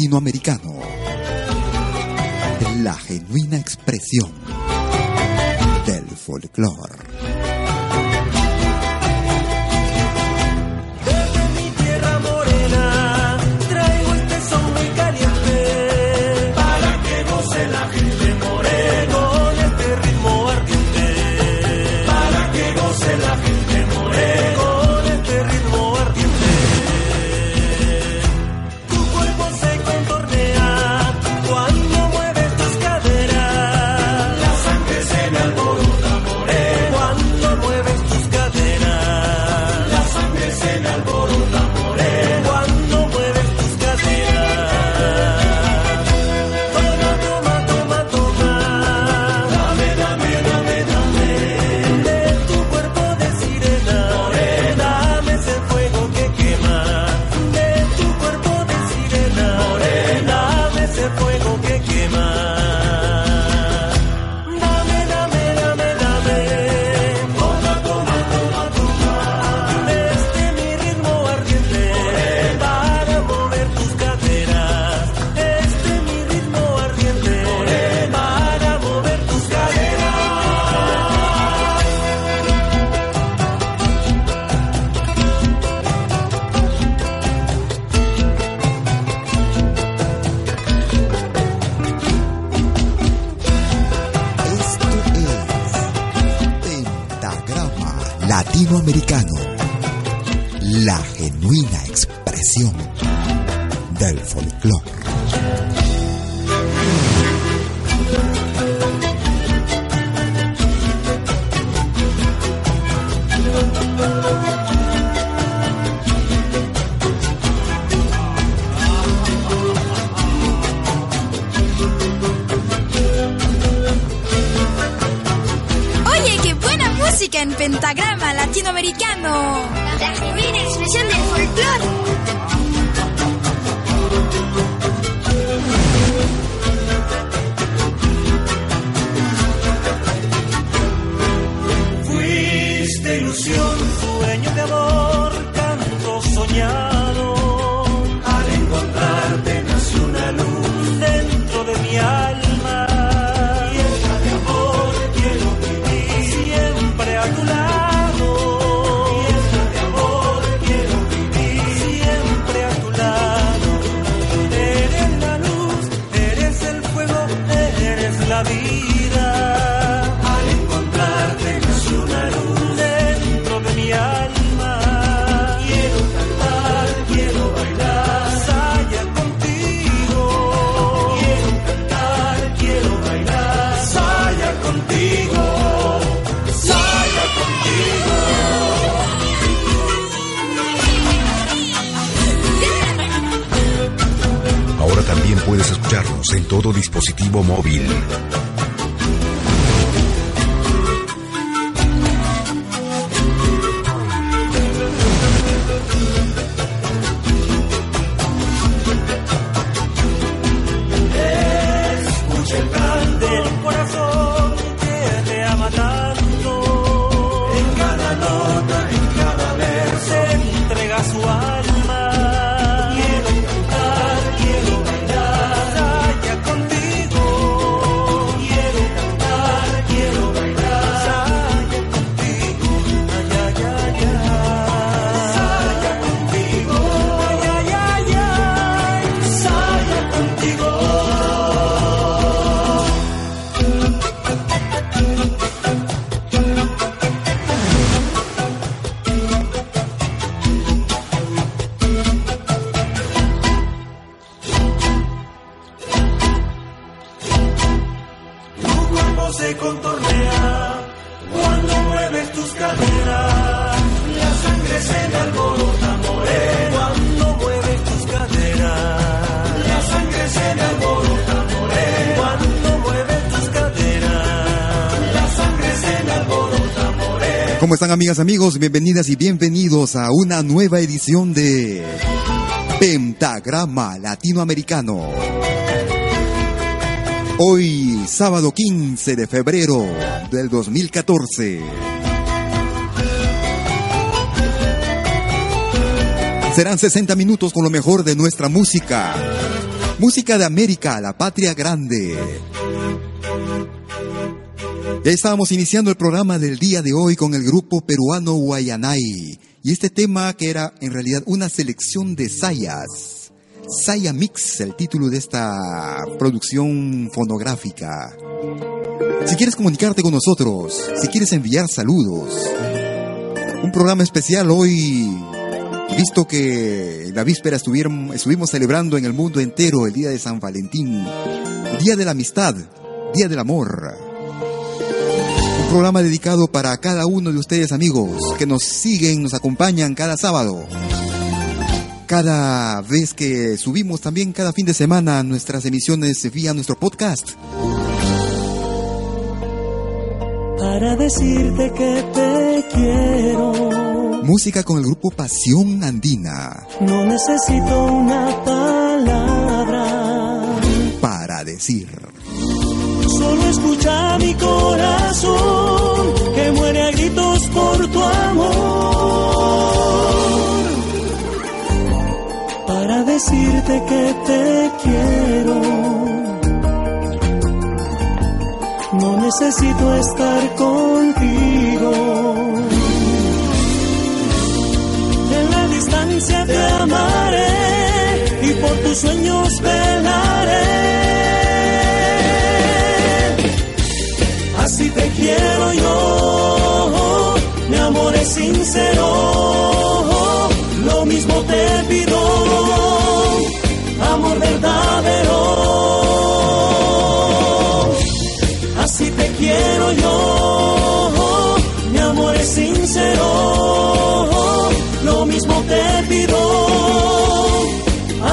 Latinoamericano. Dispositivo móvil. Amigos? Bienvenidas y bienvenidos a una nueva edición de Pentagrama Latinoamericano. Hoy, sábado 15 de febrero del 2014. Serán 60 minutos con lo mejor de nuestra música. Música de América, la patria grande. Ya estábamos iniciando el programa del día de hoy con el grupo peruano Guayanay y este tema que era en realidad una selección de sayas. Saya Mix, el título de esta producción fonográfica. Si quieres comunicarte con nosotros, si quieres enviar saludos, un programa especial hoy, visto que la víspera estuvimos celebrando en el mundo entero el Día de San Valentín, Día de la Amistad, Día del Amor programa dedicado para cada uno de ustedes amigos que nos siguen, nos acompañan cada sábado. Cada vez que subimos también cada fin de semana nuestras emisiones vía nuestro podcast. Para decirte que te quiero. Música con el grupo Pasión Andina. No necesito una palabra. Para decir solo escucha mi corazón que muere a gritos por tu amor. Para decirte que te quiero. No necesito estar contigo. En la distancia te amaré y por tus sueños velaré. Sincero, lo mismo te pido,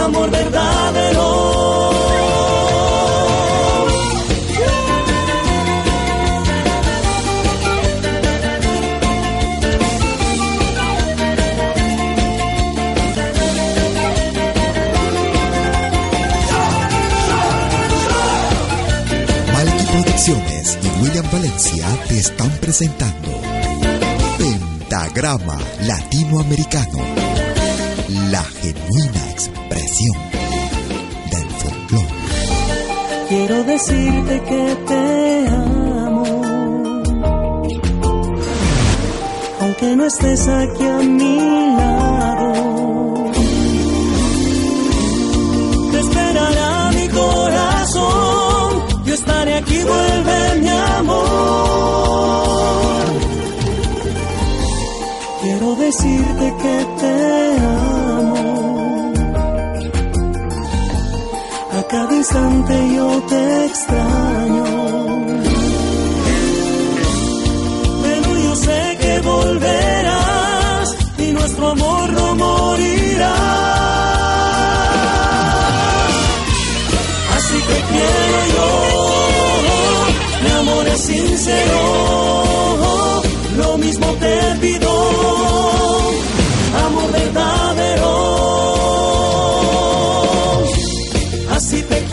amor verdadero. y William Valencia te están presentando Pentagrama Latinoamericano, la genuina expresión del folclore. Quiero decirte que te amo, aunque no estés aquí a mi decirte que te amo. A cada instante yo te extraño. Pero yo sé que volverás y nuestro amor no morirá. Así que quiero yo sincero, lo mismo te pido,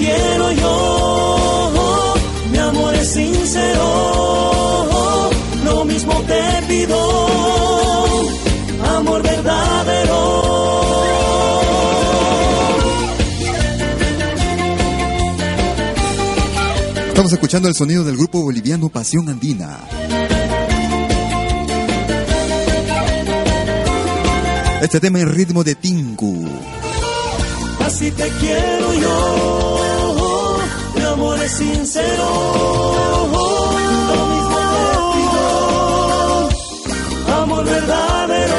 quiero yo, mi amor es sincero, lo mismo te pido, amor verdadero. Estamos escuchando el sonido del grupo boliviano Pasión Andina. Este tema en ritmo de Tinku. Así te quiero yo, amor es amor verdadero.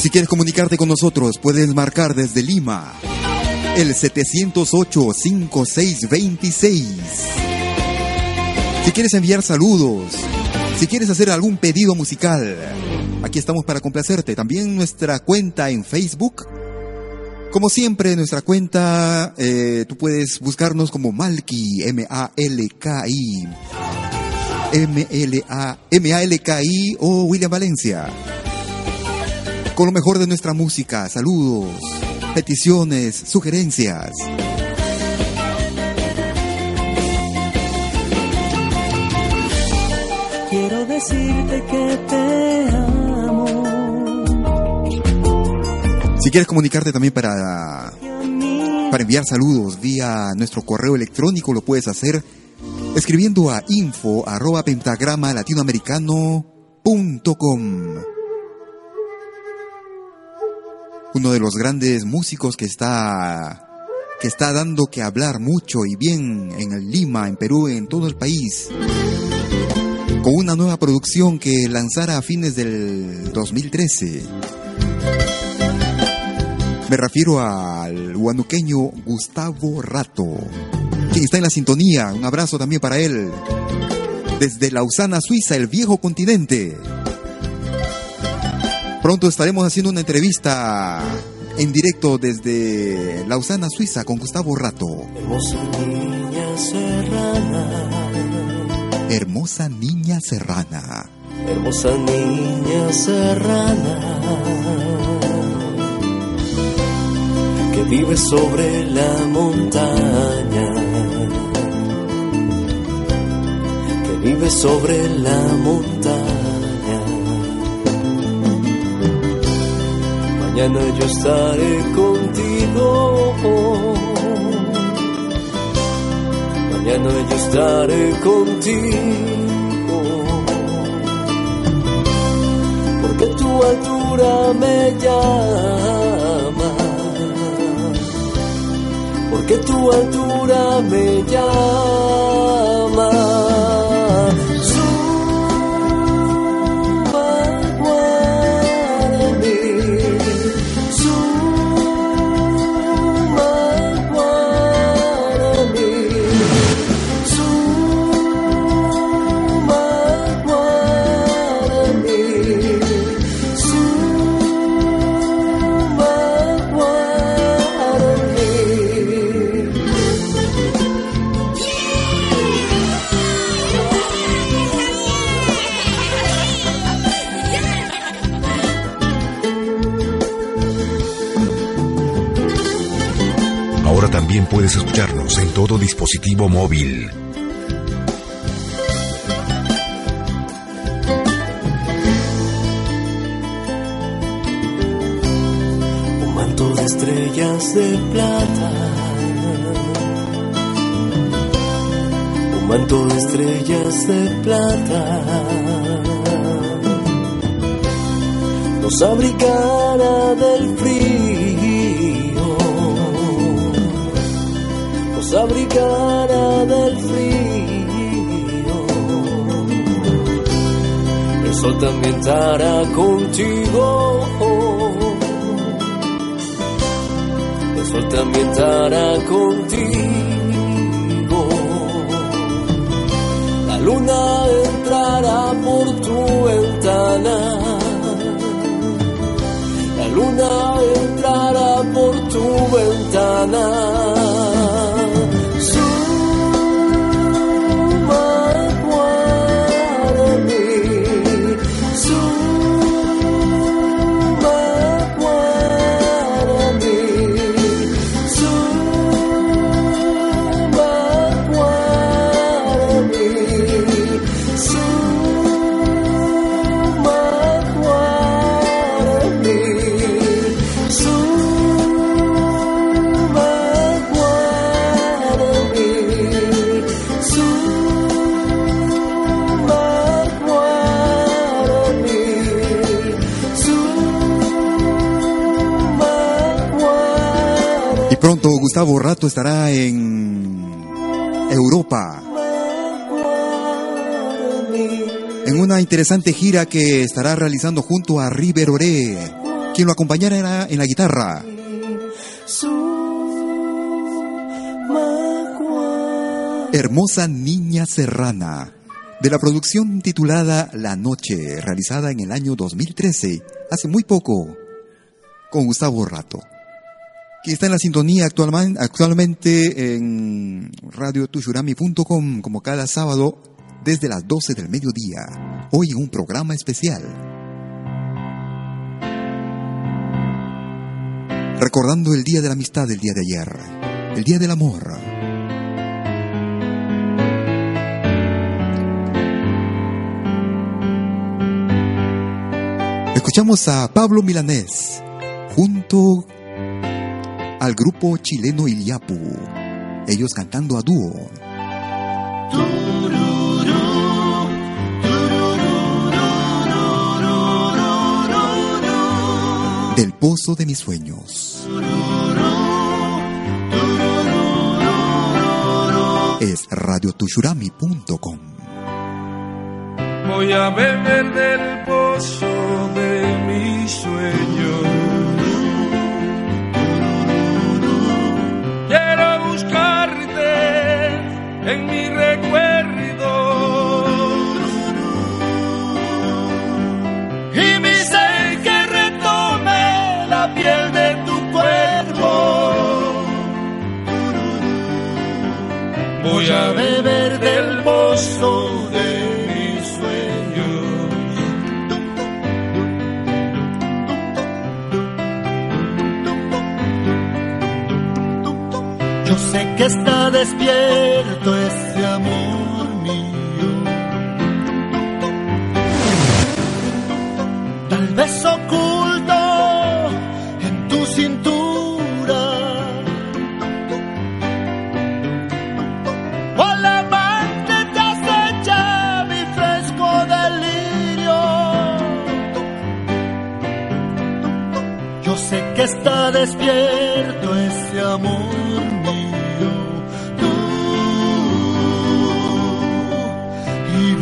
Si quieres comunicarte con nosotros, puedes marcar desde Lima el 708-5626. Si quieres enviar saludos, si quieres hacer algún pedido musical, aquí estamos para complacerte. También nuestra cuenta en Facebook. Como siempre, nuestra cuenta, eh, tú puedes buscarnos como Malki, M-A-L-K-I. M-L-A-M-A-L-K-I o William Valencia con lo mejor de nuestra música. Saludos, peticiones, sugerencias. Quiero decirte que te Si quieres comunicarte también para, para enviar saludos vía nuestro correo electrónico, lo puedes hacer escribiendo a info arroba pentagrama latinoamericano.com uno de los grandes músicos que está que está dando que hablar mucho y bien en Lima, en Perú, en todo el país. Con una nueva producción que lanzara a fines del 2013. Me refiero al huanuqueño Gustavo Rato, quien está en la sintonía. Un abrazo también para él. Desde Lausana, Suiza, el viejo continente. Pronto estaremos haciendo una entrevista en directo desde Lausana, Suiza, con Gustavo Rato. Hermosa niña serrana. Hermosa niña serrana. Hermosa niña serrana. Vive sobre la montaña. Que vive sobre la montaña. mañana yo estaré contigo. Mañana yo estaré contigo. Porque tu altura me llama. Porque tu altura me llama. Puedes escucharnos en todo dispositivo móvil. un manto de estrellas de plata. Un manto de estrellas de plata. Nos abrigará del frío. Nos del frío. El sol también estará contigo. El sol también estará contigo. La luna entrará por tu ventana. La luna entrará por tu ventana. Gustavo Rato estará en Europa, en una interesante gira que estará realizando junto a River Oré, quien lo acompañará en la guitarra. Hermosa Niña Serrana, de la producción titulada La Noche, realizada en el año 2013, hace muy poco, con Gustavo Rato, que está en la sintonía actualmente en radiotushurami.com como cada sábado desde las 12 del mediodía, hoy un programa especial. Recordando el Día de la Amistad del día de ayer, el Día del Amor. Escuchamos a Pablo Milanés junto al grupo chileno Iliapu, ellos cantando a dúo. Del pozo de mis sueños. Es radiotushurami.com. Voy a beber del pozo de mis sueños. En mi recuerdo. Y mi ser que retome la piel de tu cuerpo. Voy a beber del pozo sé que está despierto ese amor mío. Tal vez oculto en tu cintura. O la amante te acecha mi fresco delirio. Yo sé que está despierto ese amor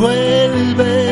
vuelve.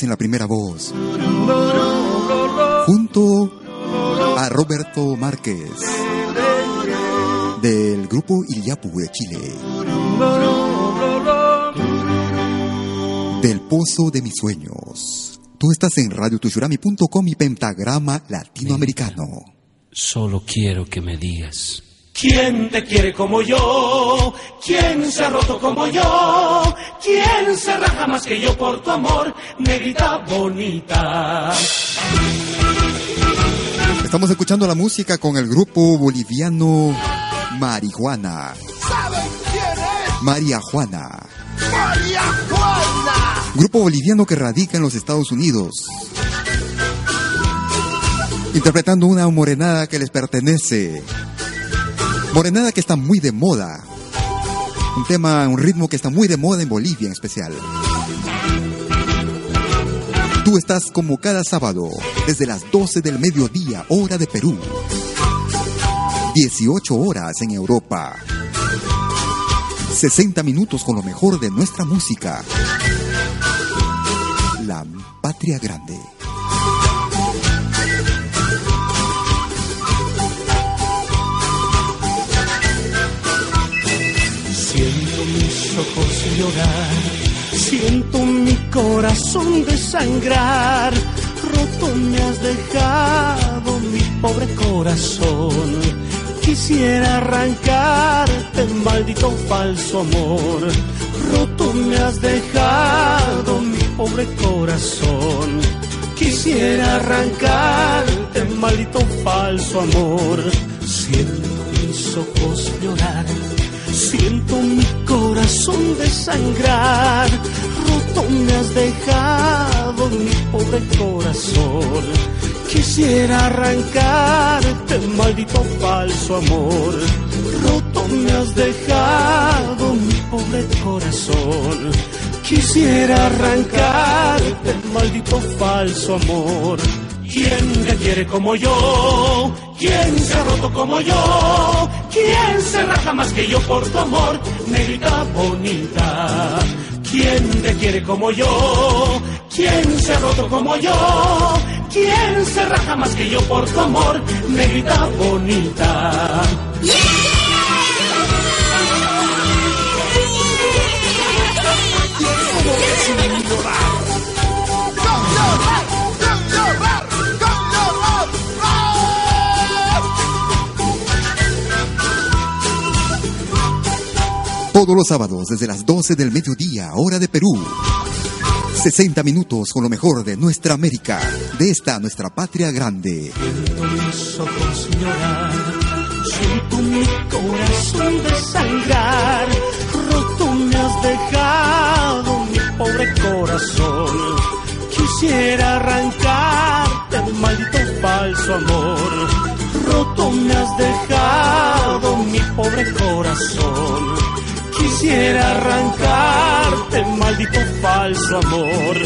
En la primera voz. Junto a Roberto Márquez del grupo Iliapu de Chile. Del Pozo de mis sueños. Tú estás en radiotushurami.com y Pentagrama Latinoamericano. Solo quiero que me digas ¿Quién te quiere como yo? ¿Quién se ha roto como yo? ¿Quién se raja más que yo por tu amor, negrita bonita? Estamos escuchando la música con el grupo boliviano Marihuana. ¿Saben quién es? María Juana. María Juana. Grupo boliviano que radica en los Estados Unidos. Interpretando una morenada que les pertenece. Morenada que está muy de moda. Un tema, un ritmo que está muy de moda en Bolivia en especial. Tú estás como cada sábado, desde las 12 del mediodía, hora de Perú. 18 horas en Europa. 60 minutos con lo mejor de nuestra música. La Patria Grande. Llorar, siento mi corazón desangrar, roto me has dejado mi pobre corazón. Quisiera arrancarte, maldito falso amor, roto me has dejado mi pobre corazón. Quisiera arrancarte, maldito falso amor, siento mis ojos llorar Siento mi corazón desangrar, roto me has dejado mi pobre corazón. Quisiera arrancarte, maldito falso amor. Roto me has dejado mi pobre corazón. Quisiera arrancarte, maldito falso amor. ¿Quién te quiere como yo? ¿Quién se ha roto como yo? ¿Quién se raja más que yo por tu amor, negrita bonita? ¿Quién te quiere como yo? ¿Quién se ha roto como yo? ¿Quién se raja más que yo por tu amor, negrita bonita? Todos los sábados desde las 12 del mediodía, hora de Perú. 60 minutos con lo mejor de nuestra América, de esta nuestra patria grande. Mis siento mi corazón desangrar, roto me has dejado mi pobre corazón. Quisiera arrancarte, maldito falso amor, roto me has dejado mi pobre corazón Quisiera arrancarte, maldito falso amor.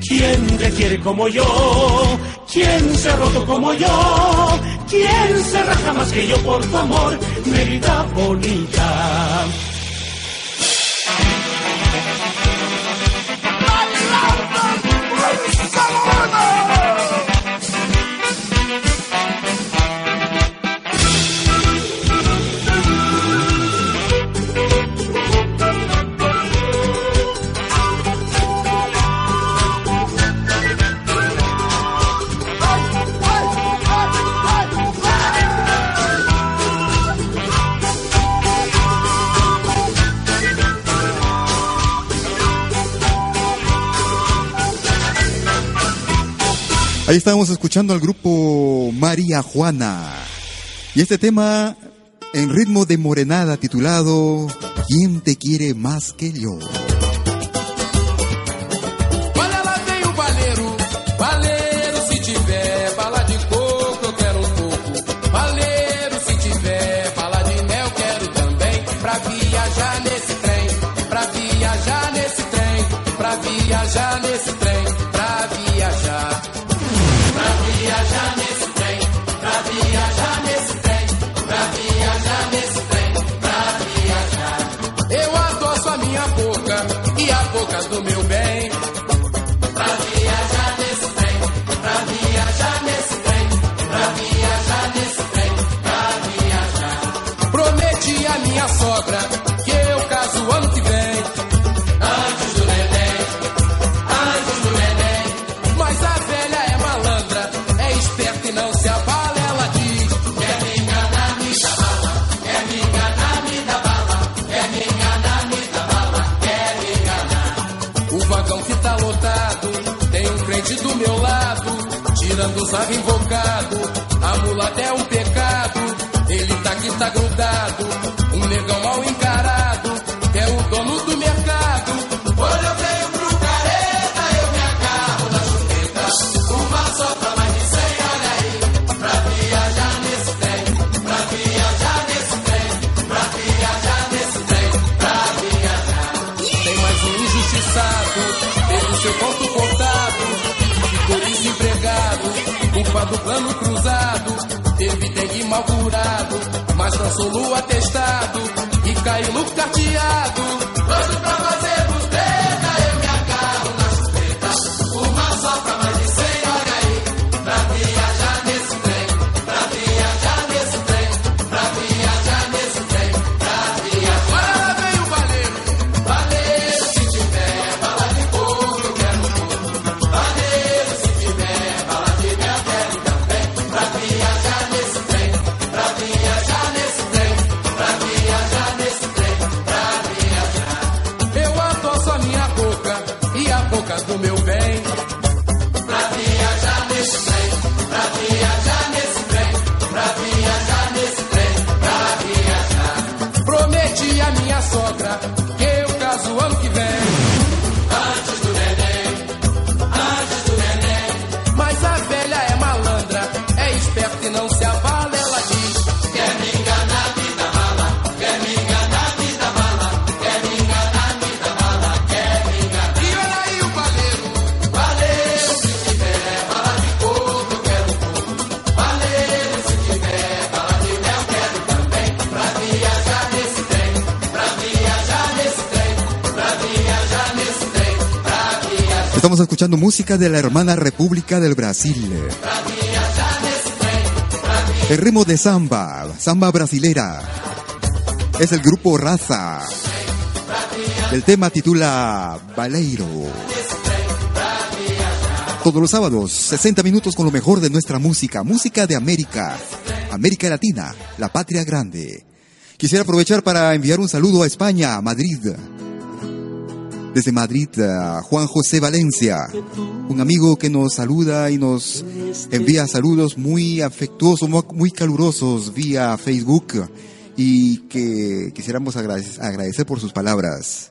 ¿Quién te quiere como yo? ¿Quién se ha roto como yo? ¿Quién se raja más que yo por tu amor, Mérida bonita? Ahí estábamos escuchando al grupo María Juana. Y este tema en ritmo de morenada titulado ¿Quién te quiere más que yo? Do meu bem. sol, lua, testa e não se abala. Ela diz: Quer me enganar, me dá bala. Quer me enganar, me dá bala. Quer me enganar, me dá bala. Quer me enganar. E olha aí o baleiro, baleiro. Se tiver bala de coco, eu quero pouco. Baleiro, se tiver bala de mel, eu quero também. Pra viajar nesse trem, pra viajar nesse trem, pra viajar nesse trem, pra viajar. Estamos escuchando música de la hermana República del Brasil. Pra viajar El ritmo de samba, samba brasilera. Es el grupo Raza. El tema titula Baleiro. Todos los sábados, 60 minutos con lo mejor de nuestra música, música de América, América Latina, la patria grande. Quisiera aprovechar para enviar un saludo a España, Madrid. Desde Madrid, Juan José Valencia, un amigo que nos saluda y nos envía saludos muy afectuosos, mu- muy calurosos vía Facebook y que quisiéramos agrade- agradecer por sus palabras.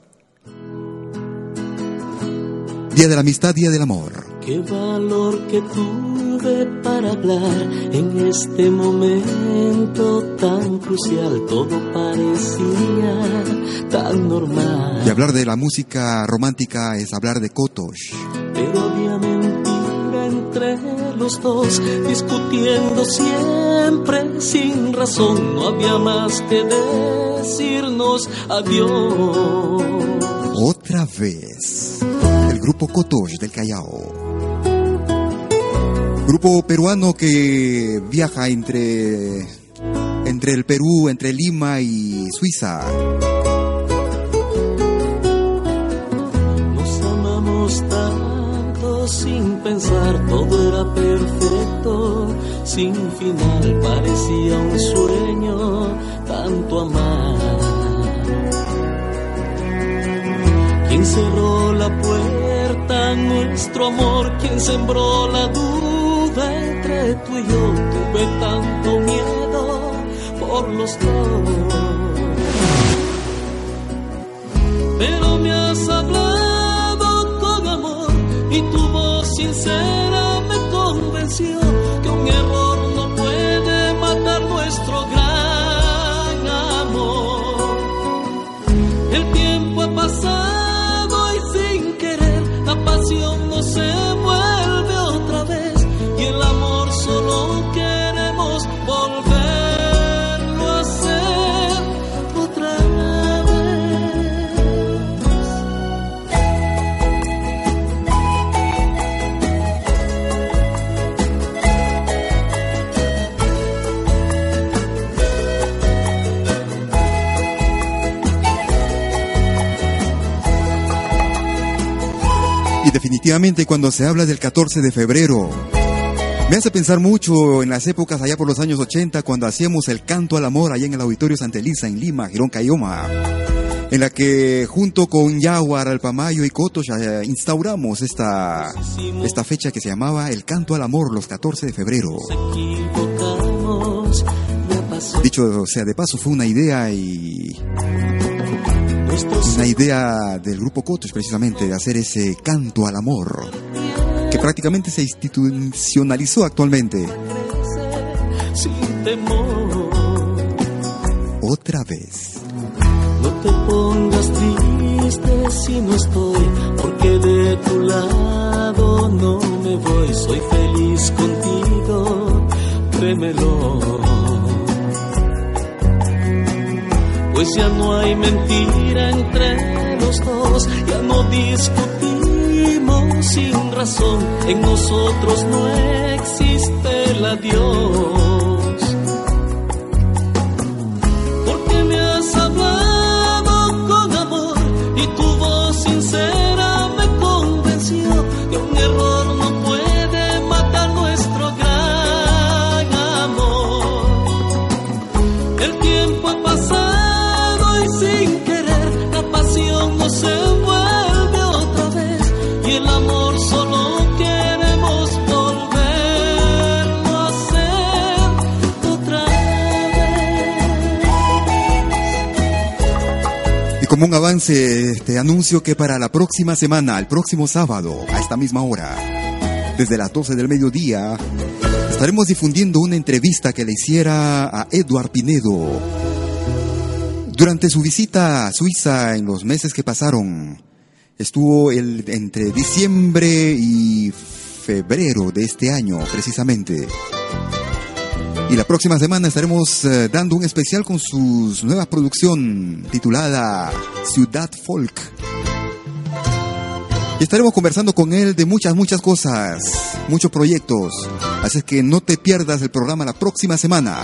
Día de la amistad, día del amor. Qué valor que tuve para hablar en este momento tan crucial. Todo parecía tan normal. Y hablar de la música romántica es hablar de Kotosh. Pero había mentira entre los dos, discutiendo siempre sin razón. No había más que decirnos adiós. Otra vez, el grupo Cotoche del Callao. Grupo peruano que viaja entre, entre el Perú, entre Lima y Suiza. Nos amamos tanto sin pensar, todo era perfecto, sin final, parecía un sueño, tanto amar. ¿Quién cerró la puerta nuestro amor? ¿Quién sembró la duda? Entre tú y yo tuve tanto miedo por los dos. Pero me has hablado con amor y tu voz sincera me convenció que un error definitivamente cuando se habla del 14 de febrero, me hace pensar mucho en las épocas allá por los años 80 cuando hacíamos el canto al amor allá en el Auditorio Santa Elisa en Lima, Girón Cayoma, en la que junto con Yaguar, Alpamayo y Cotos eh, instauramos esta, esta fecha que se llamaba el canto al amor los 14 de febrero. Dicho sea de paso, fue una idea y una idea del grupo Cotos precisamente de hacer ese canto al amor que prácticamente se institucionalizó actualmente. sin temor. Otra vez. No te pongas triste si no estoy, porque de tu lado no me voy. Soy feliz contigo, créemelo. Pues ya no hay mentira entre los dos, ya no discutimos sin razón. En nosotros no existe el adiós. Como un avance, te anuncio que para la próxima semana, el próximo sábado, a esta misma hora, desde las 12 del mediodía, estaremos difundiendo una entrevista que le hiciera a Eduard Pinedo. Durante su visita a Suiza en los meses que pasaron, estuvo el, entre diciembre y febrero de este año, precisamente. Y la próxima semana estaremos eh, dando un especial con su nueva producción titulada Ciudad Folk. Y estaremos conversando con él de muchas, muchas cosas, muchos proyectos. Así es que no te pierdas el programa la próxima semana.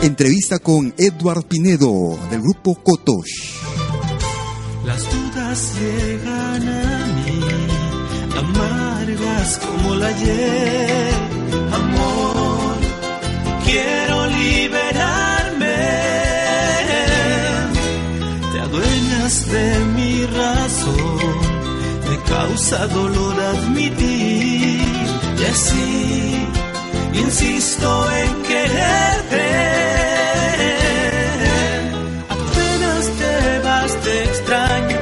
Entrevista con Edward Pinedo del grupo Kotosh. Las dudas llegan a mí, amargas como la ayer. Quiero liberarme. Te adueñas de mi razón, me causa dolor admitir. Y así insisto en quererte. Apenas te vas, te extraño,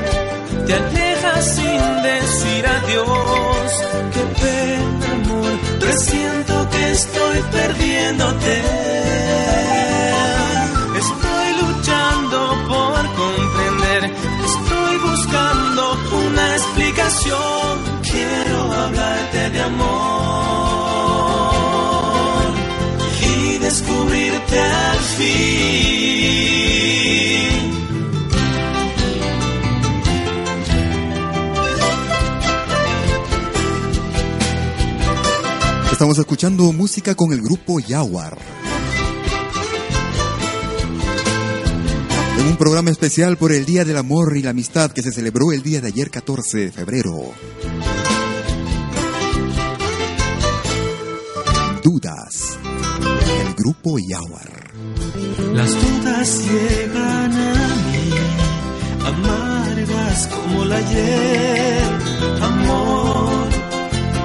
te alejas sin decir adiós. Qué pena, amor, que estoy perdiéndote. Estoy luchando por comprender, estoy buscando una explicación. Quiero hablarte de amor y descubrirte al fin. Estamos escuchando música con el grupo Yawar. En un programa especial por el Día del Amor y la Amistad que se celebró el día de ayer 14 de febrero. Dudas. El grupo Yawar. Las dudas llegan a mí, amargas como la ayer, amor.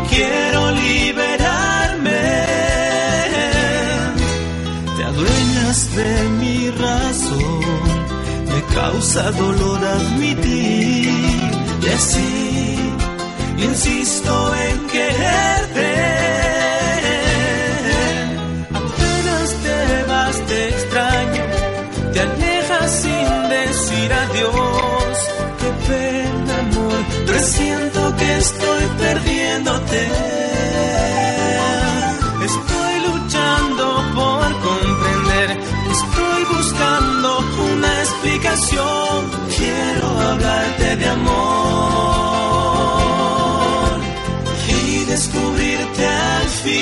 Quiero liberarme. Adueñas de mi razón, me causa dolor admitir. Y así insisto en quererte. Apenas te vas, te extraño, te alejas sin decir adiós. Qué pena, amor, presiento que estoy perdiéndote. Quiero hablarte de amor y descubrirte al fin.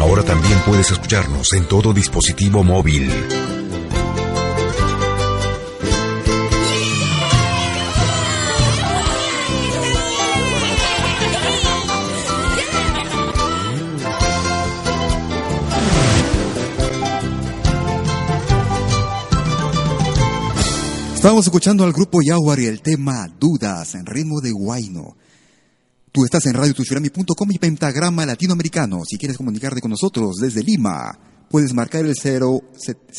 Ahora también puedes escucharnos en todo dispositivo móvil. Estábamos escuchando al grupo Yawar y el tema Dudas en ritmo de Guayno. Tú estás en radiotushurami.com y Pentagrama Latinoamericano. Si quieres comunicarte con nosotros desde Lima, puedes marcar el 0,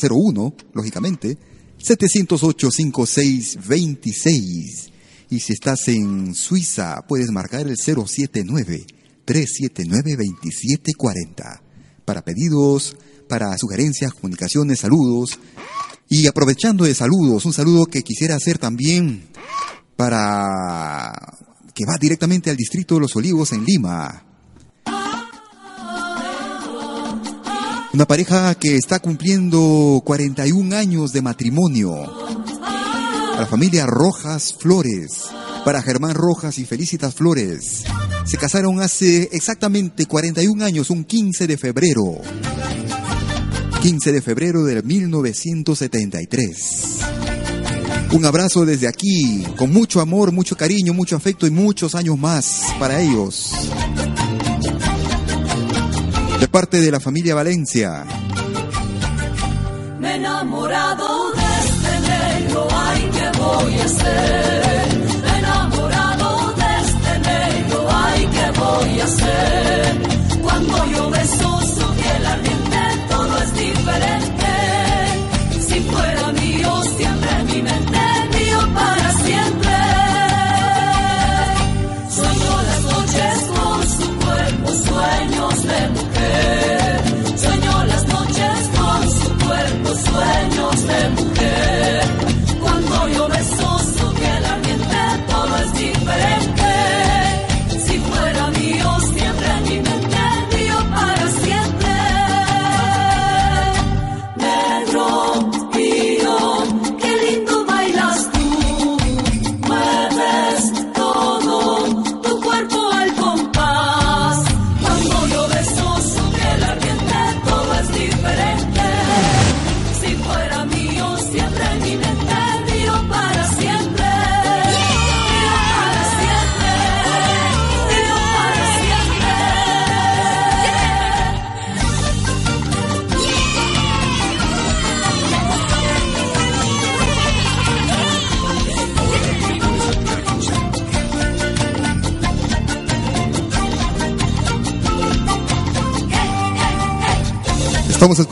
01, lógicamente, 708-5626. Y si estás en Suiza, puedes marcar el 079-379-2740. Para pedidos, para sugerencias, comunicaciones, saludos. Y aprovechando de saludos, un saludo que quisiera hacer también para que va directamente al distrito de Los Olivos en Lima. Una pareja que está cumpliendo 41 años de matrimonio. Para la familia Rojas Flores, para Germán Rojas y Felicitas Flores. Se casaron hace exactamente 41 años, un 15 de febrero. 15 de febrero de 1973. Un abrazo desde aquí, con mucho amor, mucho cariño, mucho afecto y muchos años más para ellos. De parte de la familia Valencia. Me enamorado de este negro, ay, ¿qué voy a hacer? Me enamorado de este negro, ay, ¿qué voy a hacer?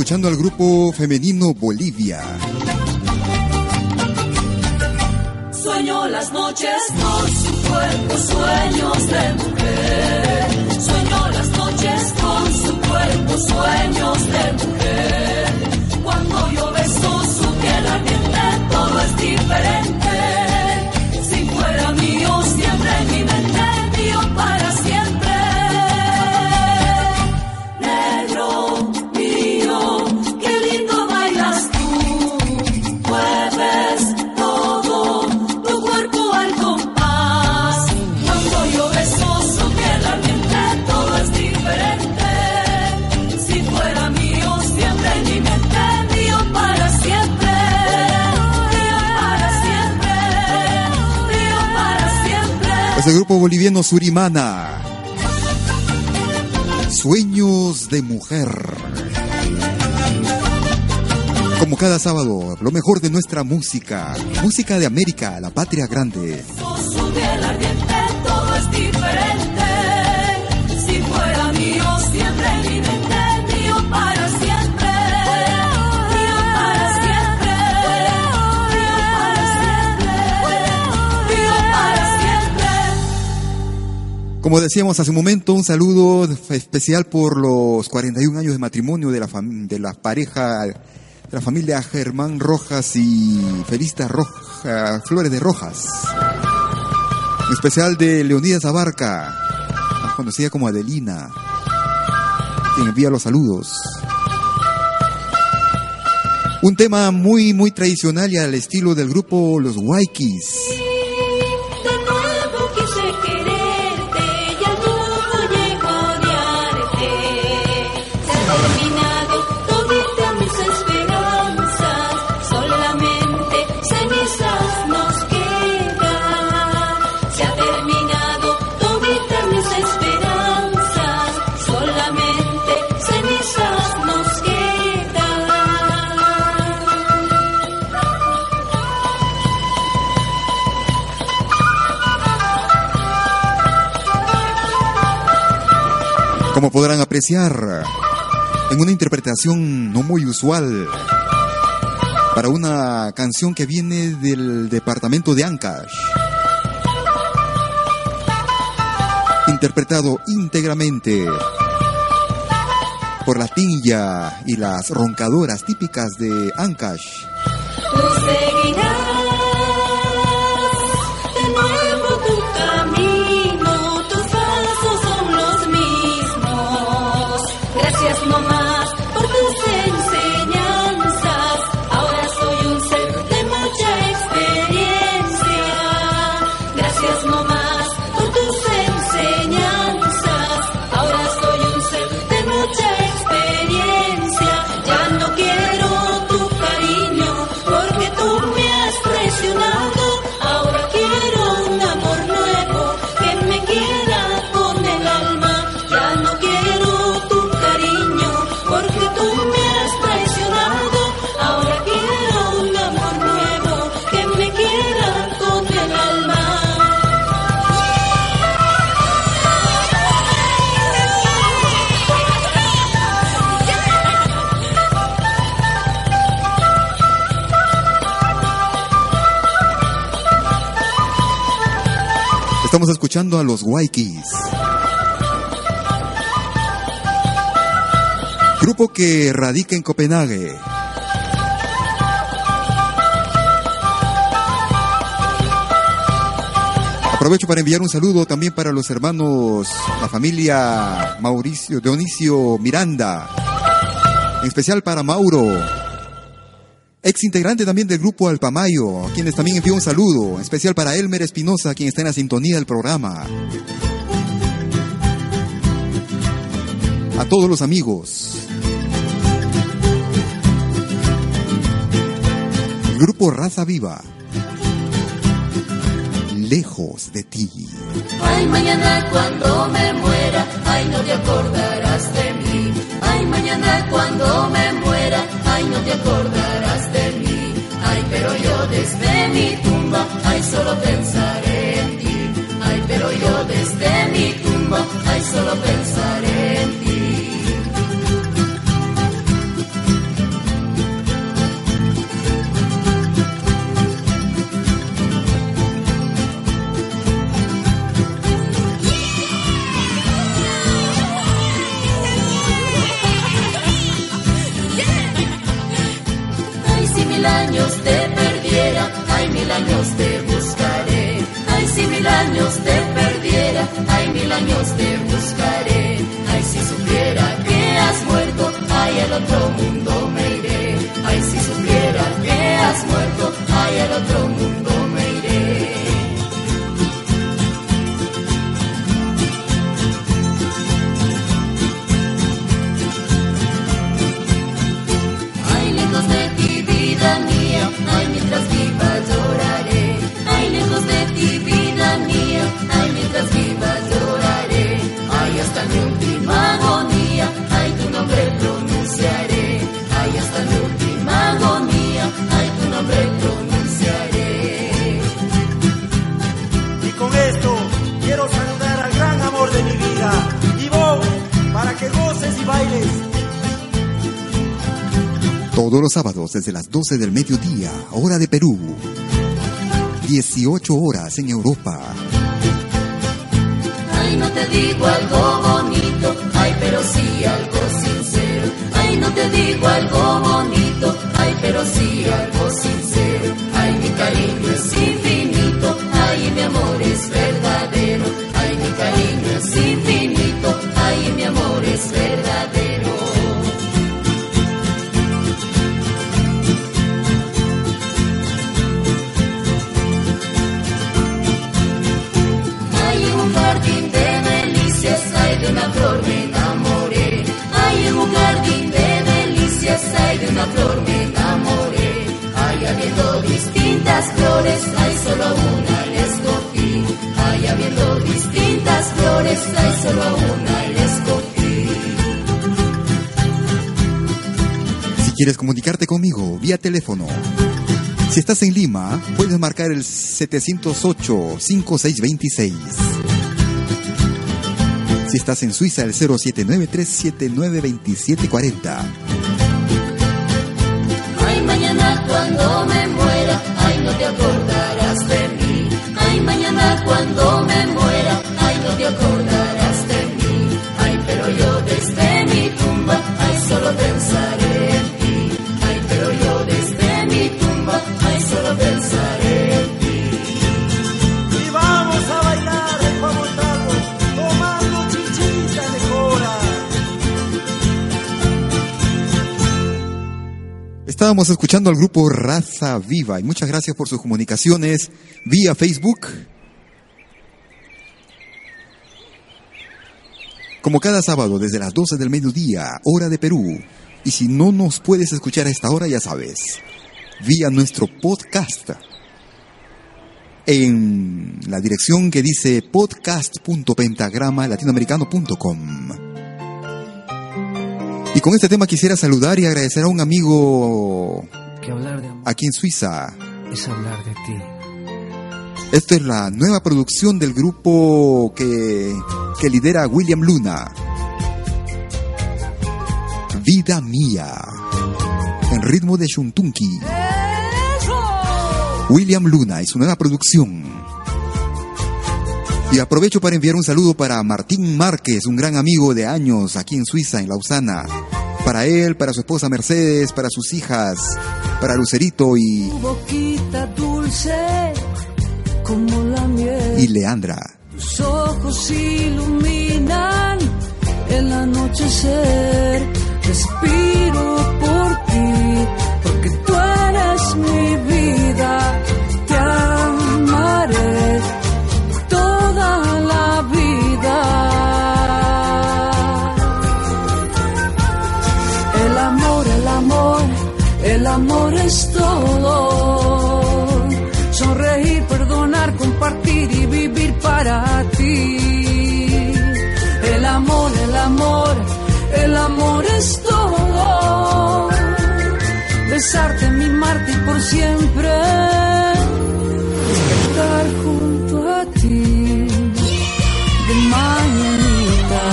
Escuchando al grupo femenino Bolivia. Sueño las noches con su cuerpo, sueños de mujer. Sueño las noches con su cuerpo, sueños de mujer. Cuando yo beso su piel ardiente, todo es diferente. Boliviano Surimana. Sueños de mujer. Como cada sábado, lo mejor de nuestra música. Música de América, la patria grande. Como decíamos hace un momento, un saludo especial por los 41 años de matrimonio de la, de la pareja, de la familia Germán Rojas y Felista Roja, Flores de Rojas. En especial de Leonidas Abarca, más conocida como Adelina, quien envía los saludos. Un tema muy, muy tradicional y al estilo del grupo Los Waikis. Como podrán apreciar, en una interpretación no muy usual para una canción que viene del departamento de Ancash. Interpretado íntegramente por la tilla y las roncadoras típicas de Ancash. Escuchando a los Waikis. Grupo que radica en Copenhague. Aprovecho para enviar un saludo también para los hermanos, la familia Mauricio, Dionisio Miranda. En especial para Mauro, ex integrante también del grupo Alpamayo, a quienes también envío un saludo, especial para Elmer Espinosa, quien está en la sintonía del programa. A todos los amigos. Grupo Raza Viva. Lejos de ti. Ay, mañana cuando me muera, ay, no te acordarás de mí. Ay, mañana cuando me muera, ay, no te acordarás de mí. Ay, pero yo desde mi tumba, ay, solo pensaré en ti. Ay, pero yo desde mi tumba, ay, solo pensaré en ti. Años te buscaré. Ay, si mil años te perdiera, ay, mil años te buscaré. Ay, si supiera que has muerto, ay, al otro mundo me iré. Ay, si supiera que has muerto, ay, al otro mundo desde las 12 del mediodía, hora de Perú. 18 horas en Europa. Ay, no te digo algo bonito, ay, pero sí algo sincero. Ay, no te digo algo bonito, ay, pero sí algo distintas flores, hay solo una la escogí. Hay habiendo distintas flores, hay solo una la escogí. Si quieres comunicarte conmigo vía teléfono, si estás en Lima, puedes marcar el 708-5626. Si estás en Suiza, el 079-379-2740. Ay, mañana cuando me muera, cuando me muera, ay, no te acordarás de mí. Ay, pero yo desde mi tumba, ay, solo pensaré en ti. Ay, pero yo desde mi tumba, ay, solo pensaré en ti. Y vamos a bailar el pamotado, tomando chichita de jora. Estábamos escuchando al grupo Raza Viva y muchas gracias por sus comunicaciones vía Facebook. Como cada sábado desde las 12 del mediodía, hora de Perú. Y si no nos puedes escuchar a esta hora, ya sabes, vía nuestro podcast en la dirección que dice podcast.pentagrama latinoamericano.com. Y con este tema quisiera saludar y agradecer a un amigo Que hablar de amor aquí en Suiza. es hablar de ti. Esta es la nueva producción del grupo que, que lidera William Luna. Vida Mía. En ritmo de Shuntunki. William Luna y su nueva producción. Y aprovecho para enviar un saludo para Martín Márquez, un gran amigo de años aquí en Suiza, en Lausana. Para él, para su esposa Mercedes, para sus hijas, para Lucerito y, Tu boquita dulce como la miel. y Leandra. Tus ojos iluminan el anochecer. Respiro por ti, porque tú eres mi vida. Te amaré toda la vida. El amor, el amor, el amor es todo. Amor es todo. Besarte, mimarte y por siempre estar junto a ti. De mañanita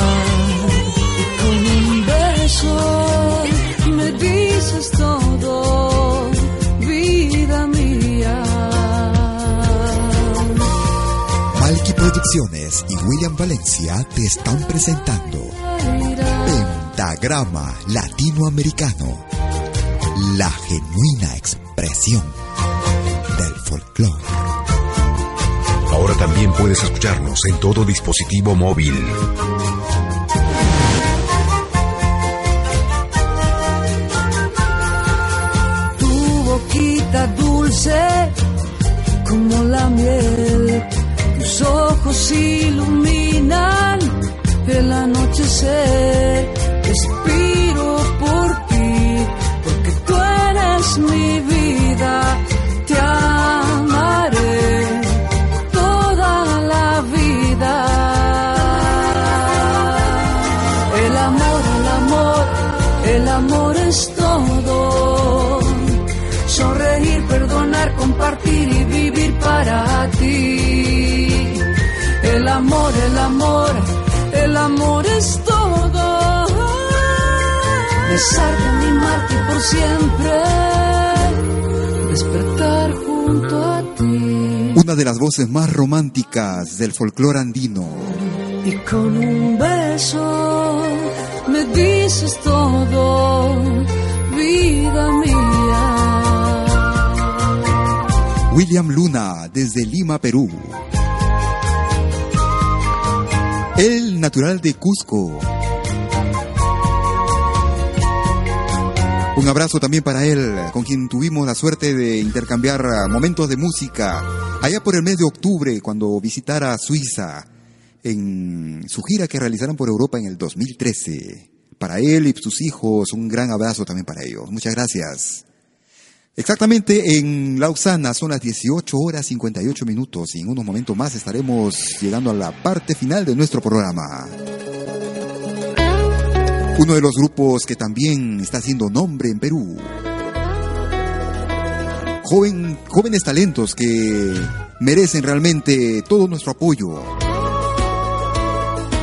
y con un beso me dices todo, vida mía. Malky Producciones y William Valencia te están presentando Pentagrama Latinoamericano, la genuina expresión del folclore. Ahora también puedes escucharnos en todo dispositivo móvil. tu boquita dulce como la miel, tus ojos iluminan el anochecer. Animarte y por siempre despertar junto a ti. Una de las voces más románticas del folclore andino. Y con un beso me dices todo, vida mía. William Luna, desde Lima, Perú. El natural de Cusco. Un abrazo también para él, con quien tuvimos la suerte de intercambiar momentos de música allá por el mes de octubre, cuando visitara Suiza en su gira que realizaron por Europa en el 2013. Para él y sus hijos, un gran abrazo también para ellos. Muchas gracias. Exactamente en Lausana son las 18 horas 58 minutos y en unos momentos más estaremos llegando a la parte final de nuestro programa. Uno de los grupos que también está haciendo nombre en Perú. Joven, jóvenes talentos que merecen realmente todo nuestro apoyo.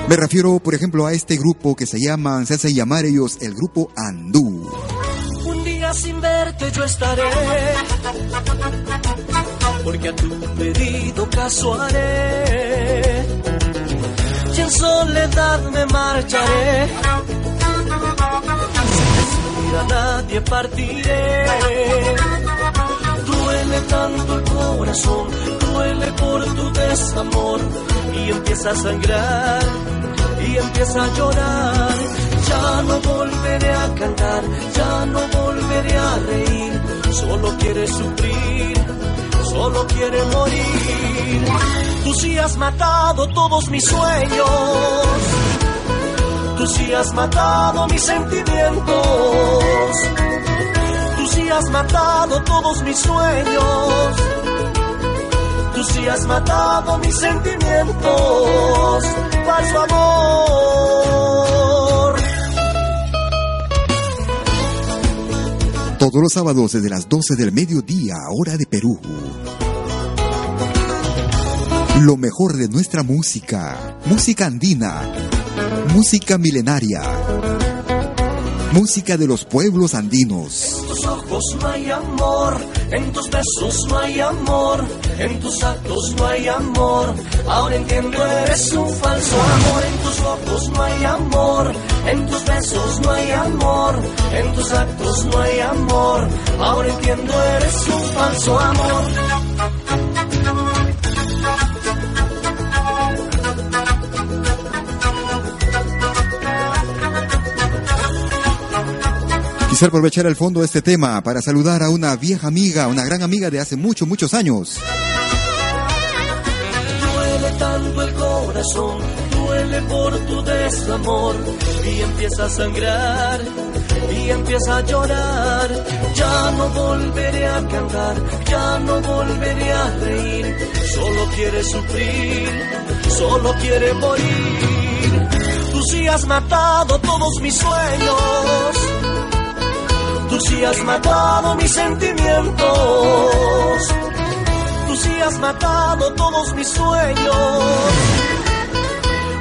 Me refiero, por ejemplo, a este grupo que se llaman, se hace llamar ellos el grupo Andú. Un día sin verte yo estaré, porque a tu pedido caso haré. Y en soledad me marcharé, sin a nadie partiré. Duele tanto el corazón, duele por tu desamor, y empieza a sangrar y empieza a llorar. Ya no volveré a cantar, ya no volveré a reír. Solo quiere sufrir, solo quiere morir. Tú sí has matado todos mis sueños. Tú sí has matado mis sentimientos. Tú sí has matado todos mis sueños. Tú sí has matado mis sentimientos, falso amor. Todos los sábados desde las 12 del mediodía, hora de Perú. Lo mejor de nuestra música, música andina, música milenaria, música de los pueblos andinos. En tus ojos no hay amor, en tus besos no hay amor, en tus actos no hay amor. Ahora entiendo, eres un falso amor. En tus ojos no hay amor, en tus besos no hay amor, en tus actos no hay amor. Ahora entiendo, eres un falso amor. Quisiera aprovechar el fondo de este tema para saludar a una vieja amiga, una gran amiga de hace muchos, muchos años. Duele tanto el corazón, duele por tu desamor y empieza a sangrar y empieza a llorar. Ya no volveré a cantar, ya no volveré a reír. Solo quiere sufrir, solo quiere morir. Tú sí has matado todos mis sueños. Tú sí has matado mis sentimientos. Tú sí has matado todos mis sueños.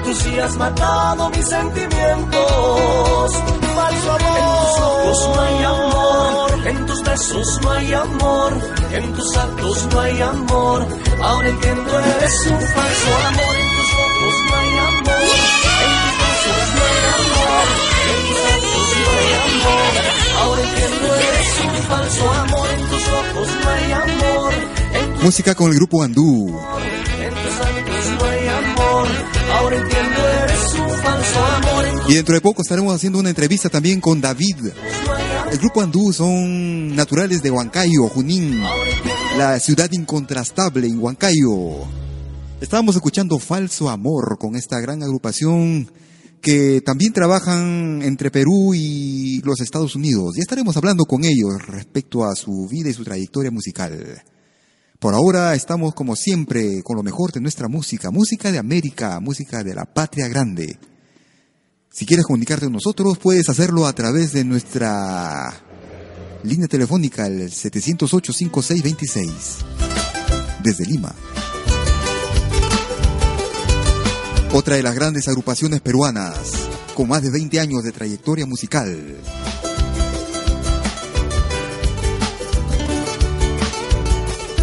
Tú sí has matado mis sentimientos. Falso amor. En tus ojos no hay amor. En tus besos no hay amor. En tus actos no hay amor. Ahora entiendo, eres un falso amor. En tus ojos no hay amor. Música con el grupo Andú. Y dentro de poco estaremos haciendo una entrevista también con David. El grupo Andú son naturales de Huancayo, Junín, la ciudad incontrastable en Huancayo. Estábamos escuchando Falso Amor con esta gran agrupación que también trabajan entre Perú y los Estados Unidos. Ya estaremos hablando con ellos respecto a su vida y su trayectoria musical. Por ahora estamos como siempre con lo mejor de nuestra música, música de América, música de la patria grande. Si quieres comunicarte con nosotros, puedes hacerlo a través de nuestra línea telefónica, el 708-5626, desde Lima. Otra de las grandes agrupaciones peruanas, con más de 20 años de trayectoria musical.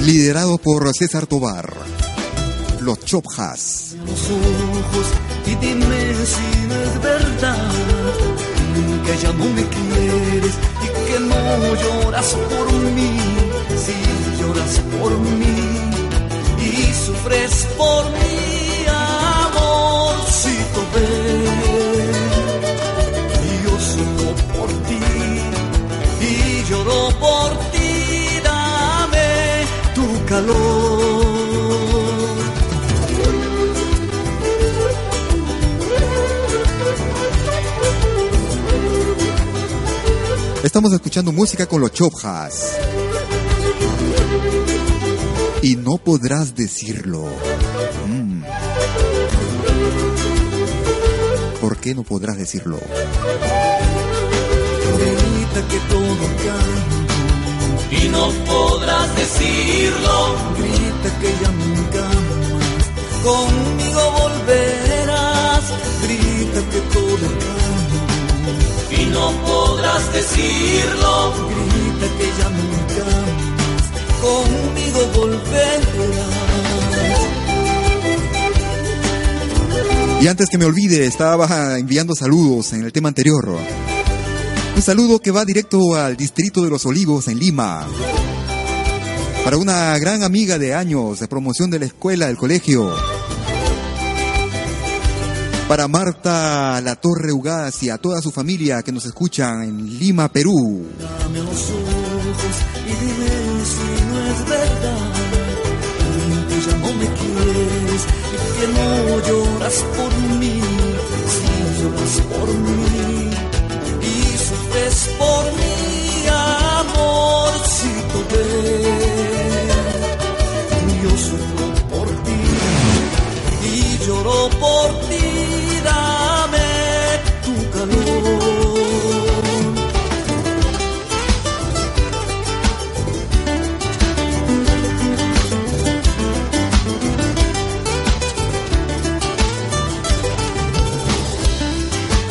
Liderado por César Tobar, los Chopjas. Los ojos y dime si no es verdad, que ya no me quieres y que no lloras por mí, si lloras por mí y sufres por mí. Estamos escuchando música con los Chopjas. Y no podrás decirlo. Mm. ¿Por qué no podrás decirlo? Y no podrás decirlo. Grita que ya nunca más conmigo volverás. Grita que todo cambia y no podrás decirlo. Grita que ya nunca más conmigo volverás. Y antes que me olvide, estaba enviando saludos en el tema anterior. Un saludo que va directo al distrito de Los Olivos en Lima. Para una gran amiga de años de promoción de la escuela, del colegio. Para Marta La Torre Ugaz y a toda su familia que nos escuchan en Lima, Perú. Yo sufro por ti y lloro por ti, dame tu calor.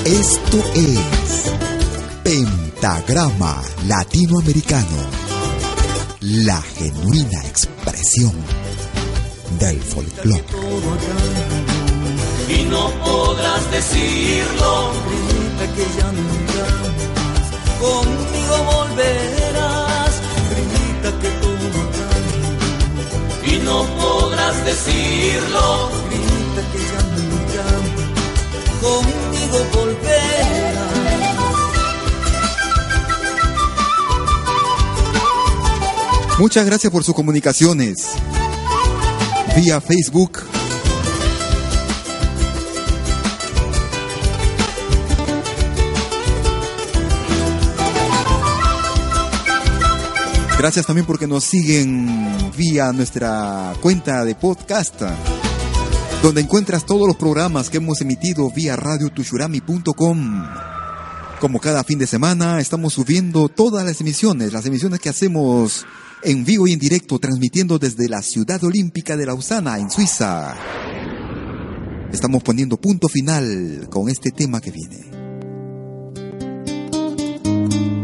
Esto es Pentagrama Latinoamericano, la genuina expresión del folclore. Y no podrás decirlo. Grita que ya nunca más conmigo volverás. Grita que todo cambia. Y no podrás decirlo. Grita que ya nunca más conmigo volverás. Muchas gracias por sus comunicaciones. Vía Facebook. Gracias también porque nos siguen vía nuestra cuenta de podcast, donde encuentras todos los programas que hemos emitido vía radiotushurami.com. Como cada fin de semana, estamos subiendo todas las emisiones, las emisiones que hacemos en vivo y en directo, transmitiendo desde la ciudad olímpica de Lausana, en Suiza. Estamos poniendo punto final con este tema que viene.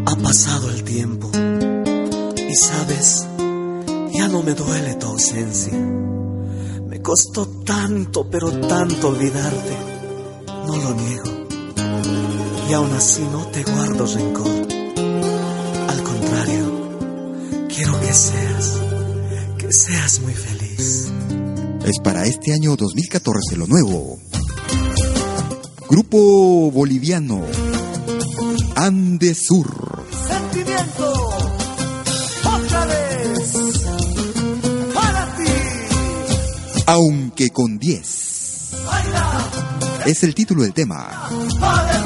Ha pasado el tiempo y sabes, ya no me duele tu ausencia. Me costó tanto, pero tanto olvidarte. No lo niego. Y aún así no te guardo rencor. Al contrario, que seas, que seas muy feliz. Es para este año 2014 lo nuevo. Grupo boliviano Andesur. Sentimiento, otra vez, para ti. Aunque con 10. Baila, Es el título del tema. vale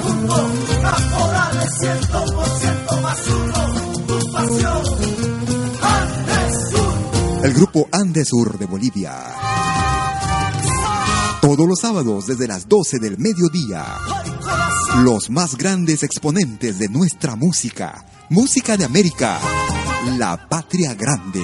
El grupo Andesur de Bolivia. Todos los sábados desde las 12 del mediodía. Los más grandes exponentes de nuestra música. Música de América. La patria grande.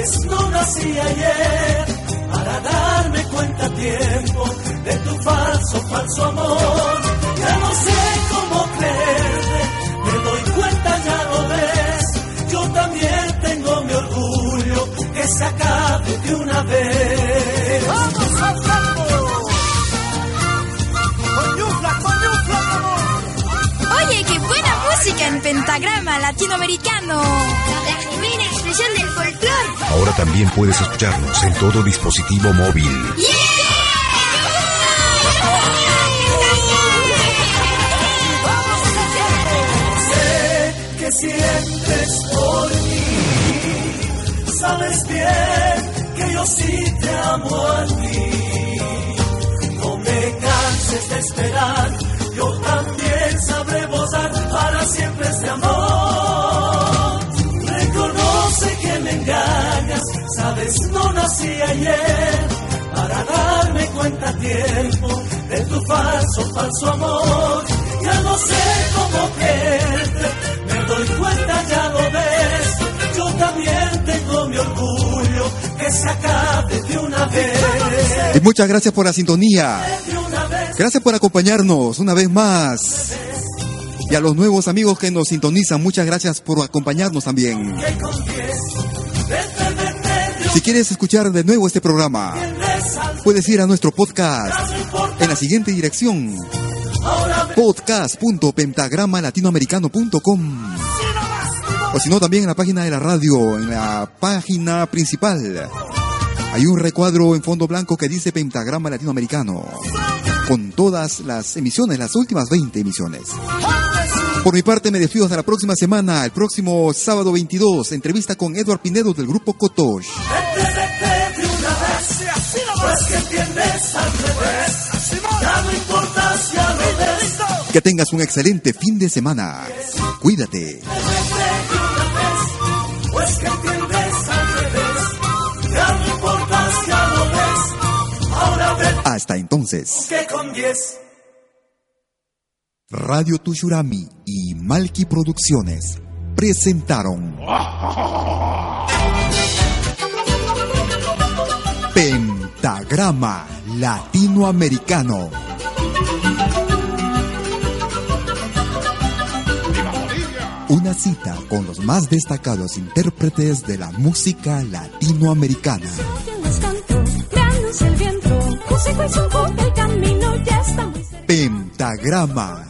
No nací ayer para darme cuenta a tiempo de tu falso, falso amor. Ya no sé cómo creerte, me doy cuenta, ya lo ves. Yo también tengo mi orgullo, que se acabe de una vez. ¡Vamos al Oye, qué buena música en pentagrama latinoamericano. Expresión del folclore. Ahora también puedes escucharnos en todo dispositivo móvil. Sé que sientes por mí, sabes bien que yo sí te amo a ti. No me canses de esperar, yo también sabré gozar para siempre este amor. Engañas, sabes, no nací ayer para darme cuenta a tiempo de tu falso, falso amor. Ya no sé cómo creerte, me doy cuenta, ya lo ves. Yo también tengo mi orgullo, que se acabe de una vez. Y muchas gracias por la sintonía. Gracias por acompañarnos una vez más. Y a los nuevos amigos que nos sintonizan, muchas gracias por acompañarnos también. Si quieres escuchar de nuevo este programa, puedes ir a nuestro podcast en la siguiente dirección: podcast.pentagramalatinoamericano.com. O si no, también en la página de la radio, en la página principal. Hay un recuadro en fondo blanco que dice Pentagrama Latinoamericano. Con todas las emisiones, las últimas 20 emisiones. Por mi parte, me despido hasta la próxima semana, el próximo sábado 22, entrevista con Edward Pinedo del grupo Kotosh. que tengas un excelente fin de semana. Cuídate. Hasta entonces. Radio Tushurami y Malki Producciones presentaron Pentagrama Latinoamericano. Una cita con los más destacados intérpretes de la música latinoamericana. Pentagrama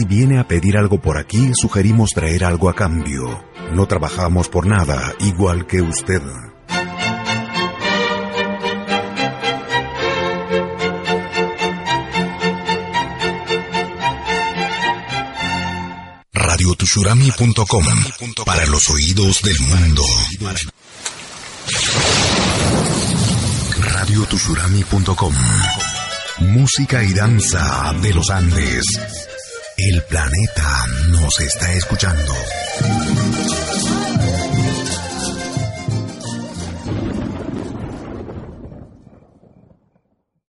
Si viene a pedir algo por aquí, sugerimos traer algo a cambio. No trabajamos por nada, igual que usted. Radiotushurami.com para los oídos del mundo. Radiotushurami.com Música y danza de los Andes. El planeta nos está escuchando.